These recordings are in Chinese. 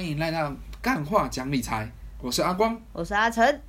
欢迎来到干话讲理财，我是阿光，我是阿成。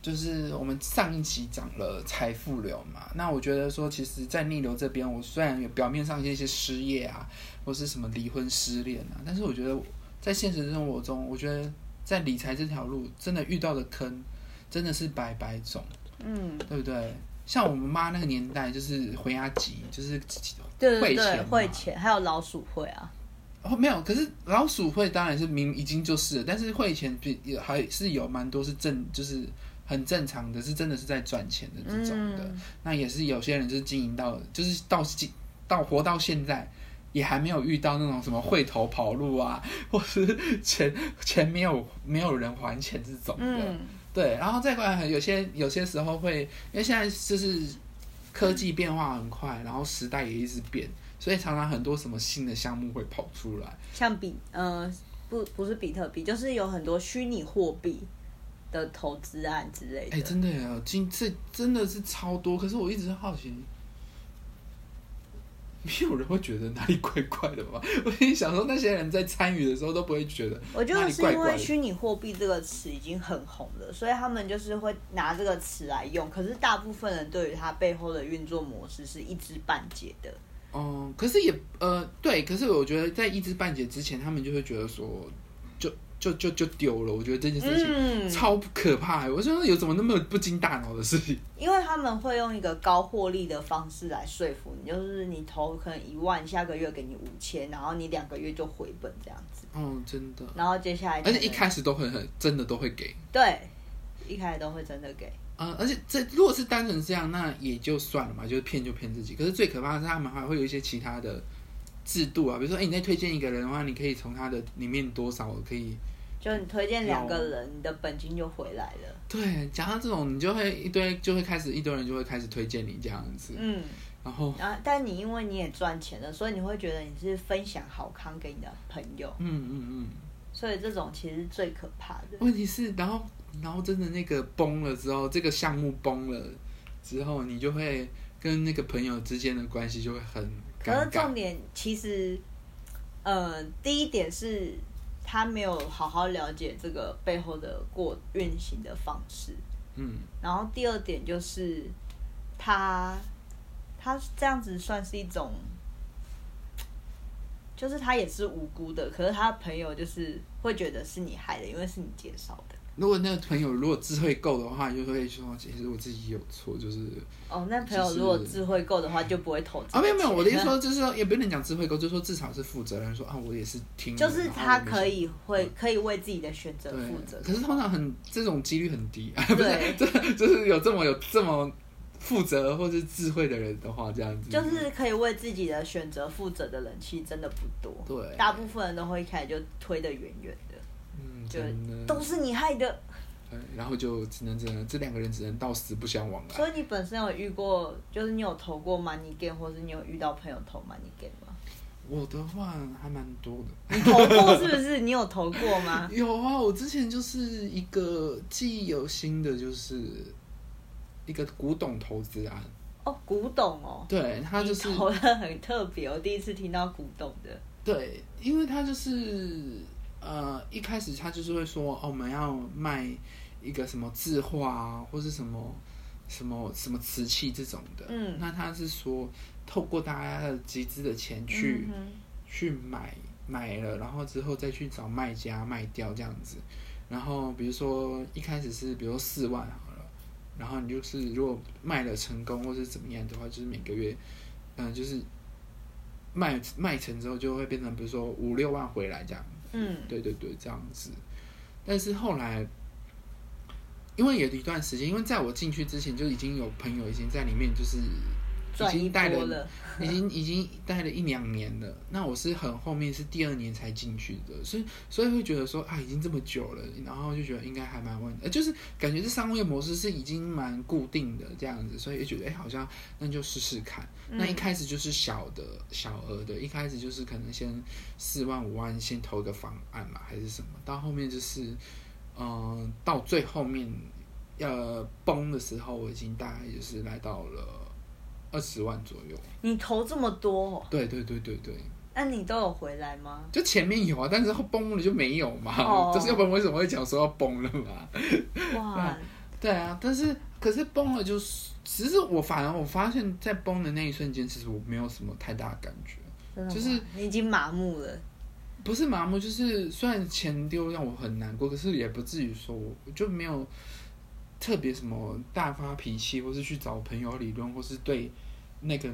就是我们上一期讲了财富流嘛，那我觉得说，其实，在逆流这边，我虽然有表面上一些失业啊，或是什么离婚失恋啊，但是我觉得在现实生活中，我觉得在理财这条路，真的遇到的坑真的是百百种，嗯，对不对？像我们妈那个年代，就是回家急，就是对对对，汇钱嘛汇钱，还有老鼠会啊，哦，没有，可是老鼠会当然是明已经就是了，但是会前比也还是有蛮多是正，就是很正常的，是真的是在赚钱的这种的。嗯那也是有些人就是经营到，就是到今到活到现在，也还没有遇到那种什么会头跑路啊，或是钱钱没有没有人还钱这种的。嗯，对，然后再过来，有些有些时候会，因为现在就是科技变化很快，然后时代也一直变，所以常常很多什么新的项目会跑出来。像比呃不不是比特币，就是有很多虚拟货币的投资案之类的。哎、真的呀，今这真的是超多，可是我一直好奇，没有人会觉得哪里怪怪的吗？我心里想说，那些人在参与的时候都不会觉得我觉哪得是因为。虚拟货币这个词已经很红了，所以他们就是会拿这个词来用。可是大部分人对于它背后的运作模式是一知半解的。哦、可是也呃对，可是我觉得在一知半解之前，他们就会觉得说，就就就就丢了。我觉得这件事情嗯，超可怕的。我说有怎么那么不经大脑的事情？因为他们会用一个高获利的方式来说服你，就是你投可能一万，下个月给你五千，然后你两个月就回本这样子，哦，真的，然后接下来而且一开始都会很真的都会给。对，一开始都会真的给，呃，而且这如果是单纯这样，那也就算了嘛，就是骗就骗自己。可是最可怕的是，他们还会有一些其他的制度啊，比如说，哎、你在推荐一个人的话，你可以从他的里面多少可以就你推荐两个人，你的本金就回来了。对，讲到这种，你就会一堆就会开始一堆人就会开始推荐你这样子，嗯，然后然后但你因为你也赚钱了，所以你会觉得你是分享好康给你的朋友，嗯嗯嗯，所以这种其实是最可怕的。问题是，然后然后真的那个崩了之后，这个项目崩了之后，你就会跟那个朋友之间的关系就会很可尴尬。是重点其实，呃，第一点是他没有好好了解这个背后的过运行的方式，嗯，然后第二点就是他他这样子算是一种，就是他也是无辜的，可是他的朋友就是会觉得是你害的，因为是你介绍的。如果那个朋友如果智慧够的话，就会说，其实我自己有错，就是哦，那朋友如果智慧够的话，就不会投资。啊，没有没有，我的意思说就是说，也不能讲智慧够，就是说至少是负责任，说啊，我也是听，就是他可以会可以为自己的选择负责。可是通常很这种几率很低，啊 不是对，这就是有这么有这么负责或是智慧的人的话，这样子就是可以为自己的选择负责的人，其实真的不多。对大部分人都会一开始就推得远远的，嗯，就都是你害的。对，然后就只能只能这两个人只能到死不相往来。所以你本身有遇过，就是你有投过 money game，或是你有遇到朋友投 money game 吗？我的话还蛮多的。你投过是不是？你有投过吗？有啊，我之前就是一个记忆犹新的，就是一个古董投资案。哦，古董哦，对，他就是投的很特别，我第一次听到古董的。对，因为他就是呃，一开始他就是会说，哦，我们要卖一个什么字画啊，或是什么什么什么瓷器这种的。嗯那他是说，透过大家的集资的钱去、嗯去买买了，然后之后再去找卖家卖掉这样子。然后比如说一开始是比如说四万好了，然后你就是如果卖了成功或是怎么样的话，就是每个月，嗯、就是卖卖成之后就会变成比如说五六万回来这样。嗯对对对，这样子。但是后来，因为有一段时间，因为在我进去之前就已经有朋友已经在里面，就是已经待了。已经已经待了一两年了，那我是很后面是第二年才进去的，所以所以会觉得说啊，已经这么久了，然后就觉得应该还蛮稳，呃，就是感觉这商业模式是已经蛮固定的这样子，所以就觉得哎，好像那就试试看。那一开始就是小的小额的，一开始就是可能先四万五万先投个方案嘛，还是什么，到后面就是嗯、到最后面要崩的时候，我已经大概就是来到了二十万左右。你投这么多、哦，对对对对对，那你都有回来吗？就前面有啊，但是后崩了就没有嘛。哦就是要不然为什么会讲说要崩了嘛？哇，对啊，但是可是崩了就是，其实我反而我发现，在崩的那一瞬间，其实我没有什么太大的感觉，就是你已经麻木了。不是麻木，就是虽然钱丢让我很难过，可是也不至于说我我就没有特别什么大发脾气，或是去找朋友理论，或是对那个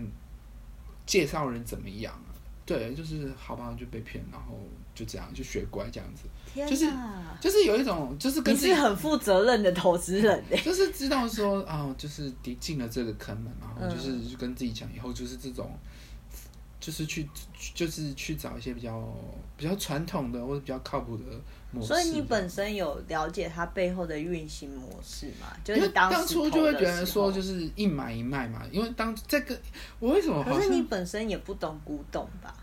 介绍人怎么样啊？对，就是好吧，就被骗，然后就这样就学乖这样子，就是，就是有一种就是跟你自己是很负责任的投资人哎。就是知道说啊、就是跌进了这个坑嘛，然后嗯就是就跟自己讲，以后就是这种，就是去就是去找一些比较比较传统的或者比较靠谱的模式。所以你本身有了解它背后的运行模式吗？就是当当初就会觉得说，就是一买一卖嘛，因为当这个我为什么好可是你本身也不懂古董吧？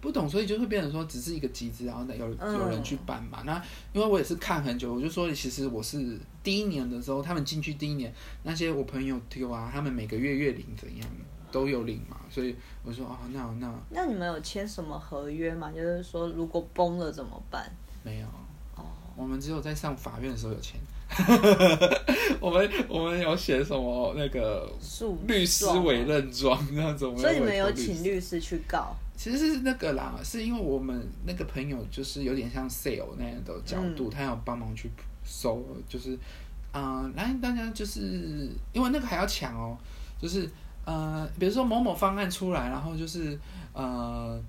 不懂，所以就会变成说只是一个集资，然后有嗯有人去办嘛。那因为我也是看很久，我就说其实我是第一年的时候，他们进去第一年，那些我朋友丢啊，他们每个月月领怎样都有领嘛，所以我说哦，那那那你们有签什么合约吗？就是说如果崩了怎么办？没有，哦，我们只有在上法院的时候有签。我们我们有写什么那个律师委任状这样子，我们所以你们有请律师去告？其实是那个啦，是因为我们那个朋友就是有点像 sale 那样的角度，他要帮忙去收，就是，啊、来大家就是因为那个还要抢哦，就是呃，比如说某某方案出来，然后就是呃。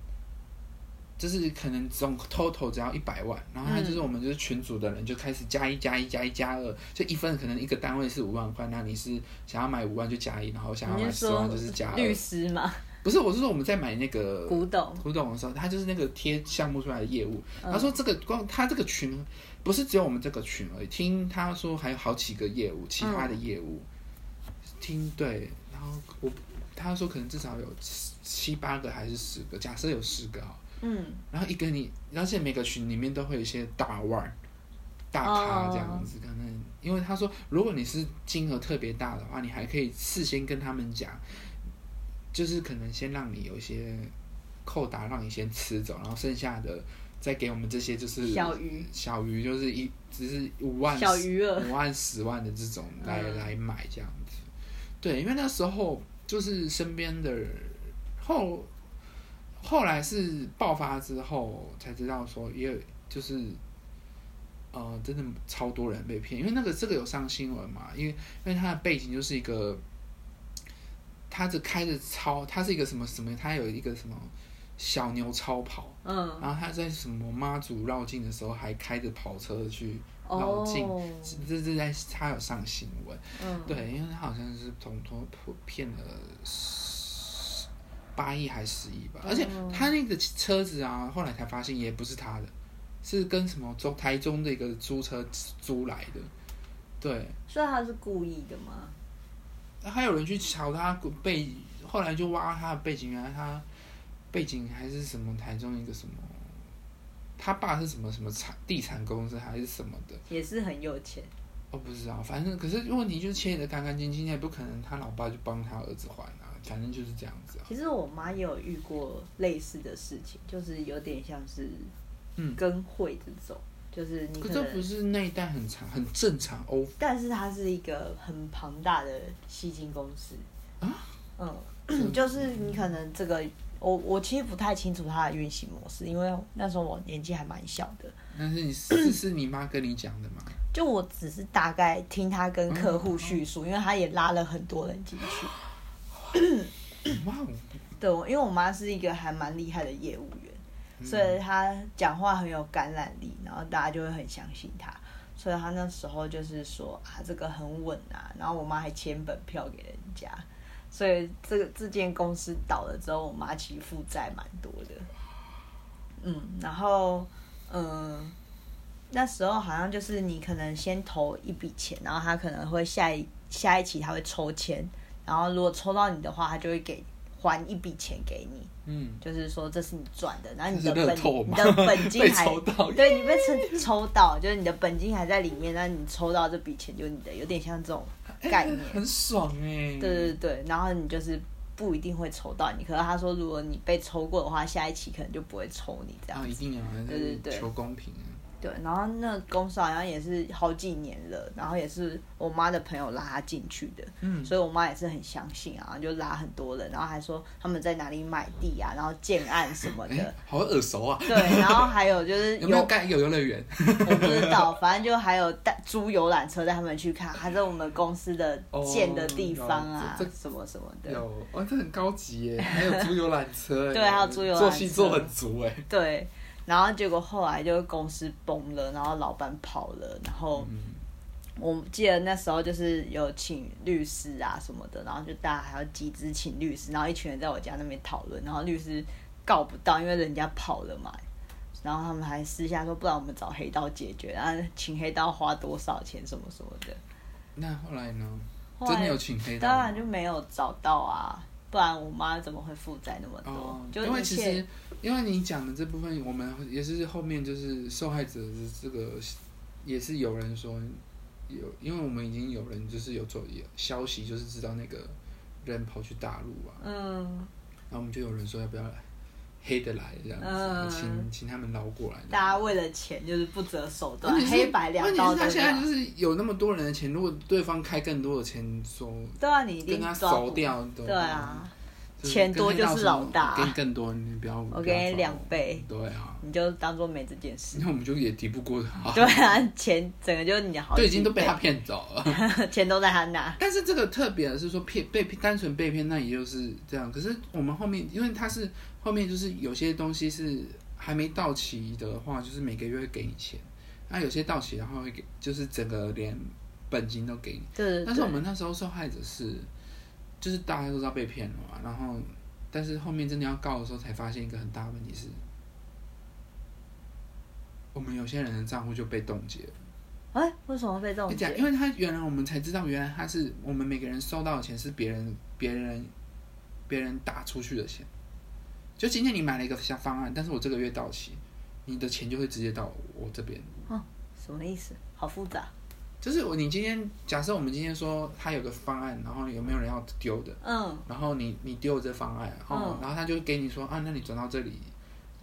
就是可能总 total 只要一百万，然后他就是我们就是群组的人就开始加一加一加一加二，就一份可能一个单位是五万块，那你是想要买五万就加一，然后想要买十万就是加二。律师吗？不是，我是说我们在买那个古董？古董的时候，他就是那个贴项目出来的业务。嗯他说这个光他这个群不是只有我们这个群而已，听他说还有好几个业务，其他的业务。听对，然后我他说可能至少有七七八个还是十个，假设有十个哈，嗯，然后一个你，而且每个群里面都会有一些大腕、大咖这样子，可能因为他说，如果你是金额特别大的话，你还可以事先跟他们讲，就是可能先让你有一些扣打，让你先吃走，然后剩下的再给我们这些就是小鱼，小鱼就是一只是五万小余额五万十万的这种来、嗯。来买这样子，对，因为那时候就是身边的后后来是爆发之后才知道说，也有就是呃，真的超多人被骗，因为那个这个有上新闻嘛，因为因为他的背景就是一个，他这开着超，他是一个什么什么，他有一个什么小牛超跑，嗯，然后他在什么妈祖绕境的时候还开着跑车去绕境，哦，这这在他有上新闻，嗯，对，因为他好像是总共骗了十八亿还是十亿吧，而且哦他那个车子啊，后来才发现也不是他的，是跟什么中台中的一个租车租来的，对，所以他是故意的吗？还有人去查他背，后来就挖他的背景，原来他背景还是什么台中一个什么，他爸是什么什么产地产公司还是什么的，也是很有钱，我不知道，反正可是问题就是切的干干净净，也不可能他老爸就帮他儿子还啊，反正就是这样子啊。其实我妈也有遇过类似的事情，就是有点像是嗯。跟会这种，就是你可可这不，是那一代很长很正常哦。但是它是一个很庞大的吸金公司。啊，嗯，就是你可能这个。我我其实不太清楚它的运行模式，因为那时候我年纪还蛮小的，但是你是是你妈跟你讲的吗？就我只是大概听他跟客户叙述，因为他也拉了很多人进去。哇哦，对，我因为我妈是一个还蛮厉害的业务员，嗯所以她讲话很有感染力，然后大家就会很相信她。所以她那时候就是说啊，这个很稳啊，然后我妈还签本票给人家，所以这个这间公司倒了之后，我妈其实负债蛮多的。嗯，然后嗯，那时候好像就是你可能先投一笔钱，然后他可能会下一下一期他会抽签，然后如果抽到你的话，他就会给还一笔钱给你。嗯，就是说这是你赚的，然后你的本你的本金还 抽到对你被抽抽到，就是你的本金还在里面，那你抽到这笔钱就是你的，有点像这种概念。很爽哎、对对对，然后你就是不一定会抽到你，可是他说如果你被抽过的话，下一期可能就不会抽你这样啊，一子。定啊，对对对求公平啊。对，然后那个公司好像也是好几年了，然后也是我妈的朋友拉他进去的，嗯，所以我妈也是很相信啊，就拉很多人，然后还说他们在哪里买地啊，然后建案什么哎的。，好耳熟啊。对，然后还有就是 有没有盖有游乐园？我不知道，反正就还有带租游览车带他们去看，还在我们公司的哦建的地方啊，什么什么的。有，哇，这很高级耶！还有租游览车，对还有租游览车做戏做很足哎。对，然后结果后来就公司崩了，然后老板跑了，然后嗯，我记得那时候就是有请律师啊什么的，然后就大家还要集资请律师，然后一群人在我家那边讨论，然后律师告不到，因为人家跑了嘛。然后他们还私下说，不然我们找黑道解决，然后请黑道花多少钱什么什么的。那后来呢？后来真的有请黑道吗？当然就没有找到啊，不然我妈怎么会负债那么多？哦，就因为其实，因为你讲的这部分，我们也是后面就是受害者的这个，也是有人说有，因为我们已经有人就是有做有消息，就是知道那个人跑去大陆啊，嗯，然后我们就有人说要不要来黑的来这样子，嗯。请请他们捞过来。大家为了钱就是不择手段黑白两道都问题是他现在就。是有那么多人的钱，如果对方开更多的钱，说对啊，你一定跟他熟掉，都对啊，就是钱多就是老大我给你更多，你不要，我给你两倍对啊，你就当做没这件事。那我们就也敌不过他，对啊，钱整个就是你的好就已经都被他骗走了。钱都在他那。但是这个特别的是说骗被单纯被骗，那也就是这样。可是我们后面，因为他是后面就是有些东西是还没到期的话，就是每个月会给你钱；那有些到期，然后会给，就是整个连本金都给你。但是我们那时候受害者是，就是大家都知道被骗了嘛，然后但是后面真的要告的时候，才发现一个很大的问题是，我们有些人的账户就被冻结了。哎，为什么被这种你讲，因为他原来我们才知道，原来他是我们每个人收到的钱是别人别人别人打出去的钱。就今天你买了一个小方案，但是我这个月到期，你的钱就会直接到我这边。哦什么意思？好复杂。就是我你今天假设我们今天说他有个方案，然后有没有人要丢的，嗯，然后你你丢了这方案，然后、嗯然后他就给你说啊，那你转到这里，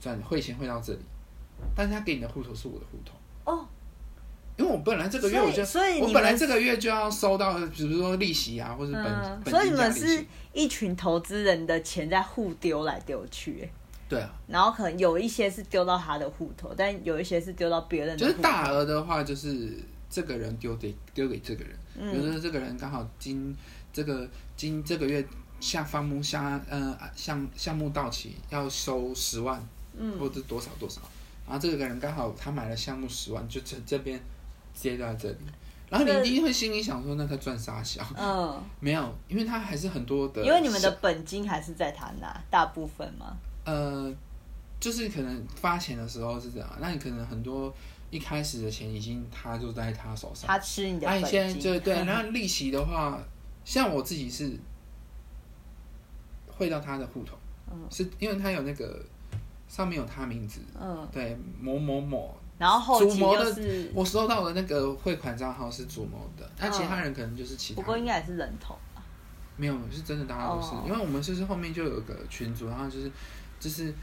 转汇钱汇到这里，但是他给你的户头是我的户头。哦，因为我本来这个月我就，所以我本来这个月就要收到，比如说利息啊，或者本、嗯，本所以你。们是一群投资人的钱在互丢来丢去，哎对啊，然后可能有一些是丢到他的户头，但有一些是丢到别人的。就是大额的话，就是这个人丢给丢给这个人，嗯比如说这个人刚好今这个今这个月下方目下呃项项目到期要收十万，嗯或者多少多少，然后这个人刚好他买了项目十万，就这这边接在这里。然后你一定会心里想说，那他赚啥小？嗯，没有，因为他还是很多的，因为你们的本金还是在他那，大部分嘛。呃，就是可能发钱的时候是这样，那你可能很多一开始的钱已经他就在他手上，他吃你的那你现在，就对，然后利息的话，像我自己是汇到他的户头，嗯是因为他有那个上面有他名字，嗯，对某某某，然后后期主谋的就是，我收到的那个汇款账号是主谋的，那嗯其他人可能就是其他。不过应该也是人头吧。没有，是真的，大家都是，哦因为我们就是后面就有个群组，然后就是就是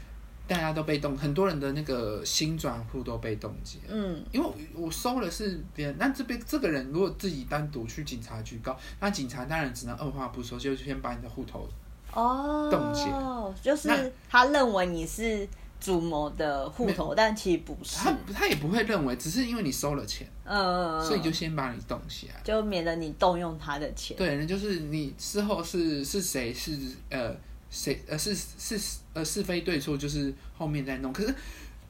大家都被冻，很多人的那个新转户都被冻结。嗯，因为我我收了是别人，那这边这个人如果自己单独去警察局告，那警察当然只能二话不说，就先把你的户头哦，冻结就是他认为你是主谋的户头，但其实不是。他他也不会认为，只是因为你收了钱，嗯，所以就先把你冻起来。就免得你动用他的钱。对，那就是你事后是是谁是呃谁呃是是呃是非对错，就是后面再弄。可是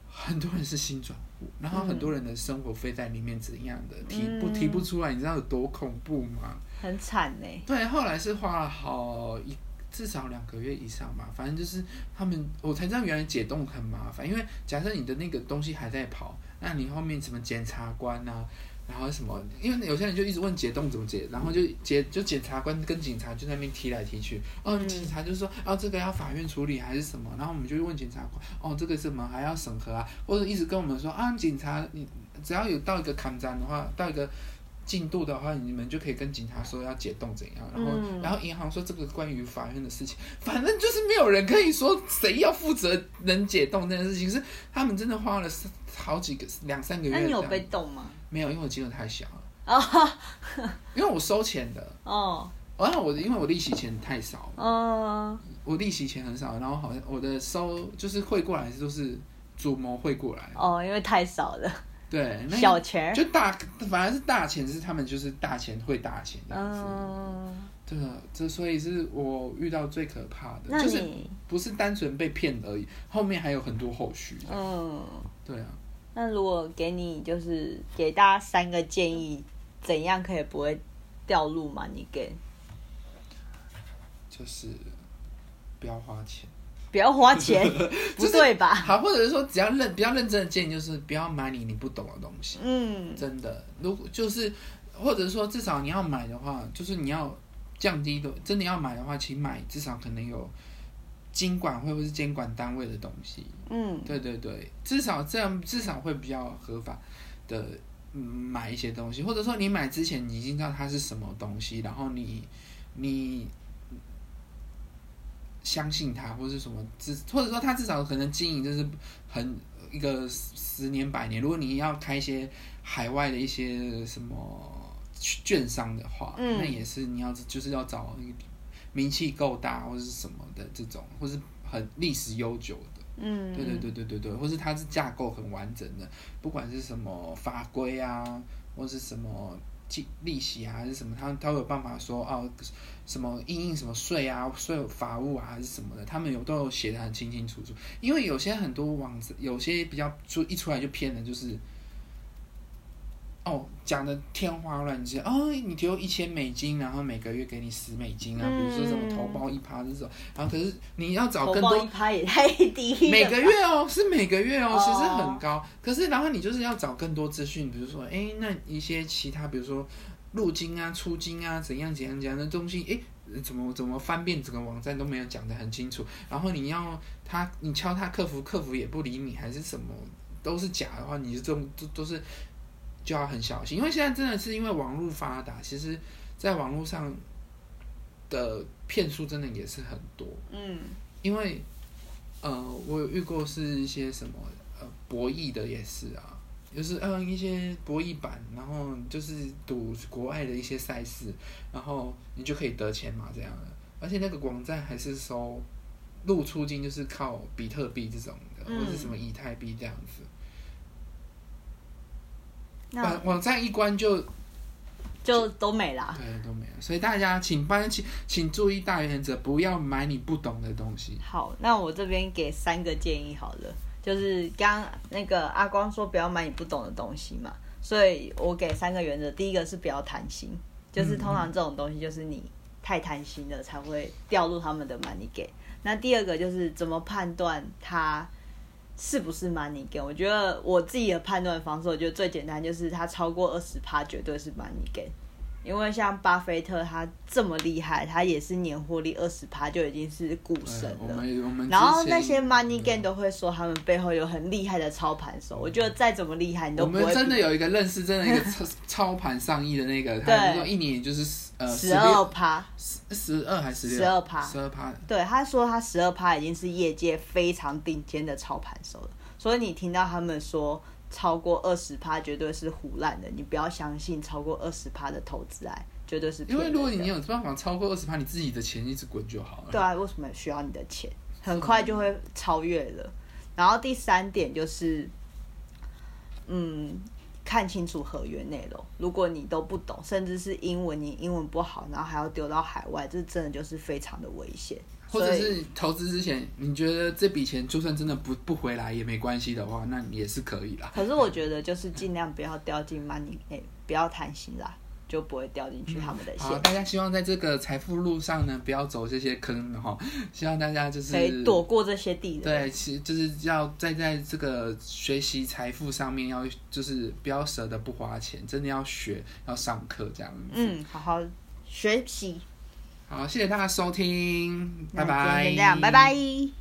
很多人是新转户，然后很多人的生活费在里面怎样的、提不提不出来，你知道有多恐怖吗？很惨呢。对，后来是花了好一至少两个月以上吧，反正就是他们我才知道原来解冻很麻烦，因为假设你的那个东西还在跑，那你后面什么检察官啊，然后什么，因为有些人就一直问解冻怎么解，然后就解就检察官跟警察就在那边踢来踢去，哦，嗯。警察就说哦这个要法院处理还是什么，然后我们就问检察官，哦这个什么？还要审核啊，或者一直跟我们说啊警察你只要有到一个坎站的话，到一个进度的话，你们就可以跟警察说要解冻怎样，然后、嗯。然后银行说这个关于法院的事情，反正就是没有人可以说谁要负责能解冻这件事情，是他们真的花了三好几个两三个月。那你有被冻吗？没有？因为我金额太小了，哦 因为我收钱的，哦。然后我因为我利息钱太少，哦，我利息钱很少，然后好像我的收就是汇过来都是主谋汇过来，哦，因为太少了，对，那小钱。就大反而是大钱是他们就是大钱会大钱这样子，嗯，对啊，这所以是我遇到最可怕的，就是不是单纯被骗而已，后面还有很多后续，嗯，对啊，那如果给你就是给大家三个建议，怎样可以不会掉入 money game？就是不要花钱。不要花钱，不对吧？好，或者是说只要认比较认真的建议就是不要买你你不懂的东西，嗯。真的，如果就是或者说至少你要买的话，就是你要降低的，真的要买的话，请买至少可能有经管会或是监管单位的东西，嗯。对对对，至少这样至少会比较合法的。嗯买一些东西，或者说你买之前你已经知道它是什么东西，然后你你相信他，或是什么至，或者说他至少可能经营就是很一个十年百年。如果你要开一些海外的一些什么券商的话，嗯那也是你要就是要找那个名气够大或是什么的这种，或是很历史悠久的。嗯，对对对对对对，或是它是架构很完整的，不管是什么法规啊，或是什么利利息啊，还是什么，他他会有办法说哦，什么应应什么税啊、税法务啊，还是什么的，他们有都有写的很清清楚楚。因为有些很多网子，有些比较就一出来就骗的，就是。哦，讲的天花乱坠哦，你丢一千美金，然后每个月给你十美金啊，比如说什么投包一趴这种，然后可是你要找更多报一趴也太低了，每个月哦，是每个月哦，哦其实很高。可是然后你就是要找更多资讯，比如说，哎，那一些其他，比如说入金啊、出金啊，怎样怎样怎样的东西，哎，怎么怎么翻遍整个网站都没有讲得很清楚。然后你要他，你敲他客服，客服也不理你，还是什么都是假的话，你这种都都是就要很小心，因为现在真的是因为网络发达，其实在网络上的骗术真的也是很多。嗯。因为呃，我有遇过是一些什么呃博弈的也是啊，就是嗯一些博弈版，然后就是赌国外的一些赛事，然后你就可以得钱嘛这样的，而且那个网站还是收入出金，就是靠比特币这种的，嗯或者是什么以太币这样子，那网网站一关就就都没啦。对都没了，所以大家请帮请请注意大原则，不要买你不懂的东西。好，那我这边给三个建议好了，就是刚那个阿光说不要买你不懂的东西嘛，所以我给三个原则，第一个是不要贪心，就是通常这种东西就是你太贪心了才会掉入他们的 money game。那第二个就是怎么判断它是不是 money game？我觉得我自己的判断方式，我觉得最简单就是它超过二十趴绝对是 money game。因为像巴菲特他这么厉害，他也是年获利二十趴就已经是股神了。然后那些 money game 都会说他们背后有很厉害的操盘手，我觉得再怎么厉害你都我不会们真的有一个认识，真的一个操操盘上亿的那个，他对说一年就是呃十二趴。十十二还是十12趴十二趴，对，他说他十二趴已经是业界非常顶尖的操盘手了，所以你听到他们说超过二十趴绝对是胡乱的，你不要相信超过二十趴的投资案绝对是因。为如果你有办法超过二十趴，你自己的钱一直滚就好了。对啊，为什么需要你的钱？很快就会超越了。然后第三点就是，嗯，看清楚合约内容。如果你都不懂，甚至是英文，你英文不好，然后还要丢到海外，这真的就是非常的危险。或者是投资之前，你觉得这笔钱就算真的不不回来也没关系的话，那也是可以啦。可是我觉得就是尽量不要掉进 money，哎、不要贪心啦，就不会掉进去他们的好，线，大家希望在这个财富路上呢，不要走这些坑哈。希望大家就是可以躲过这些地雷。对，其实就是要在在这个学习财富上面要就是不要舍得不花钱，真的要学要上课这样子。嗯，好好学习。好，谢谢大家收听，拜拜。先这样，拜拜。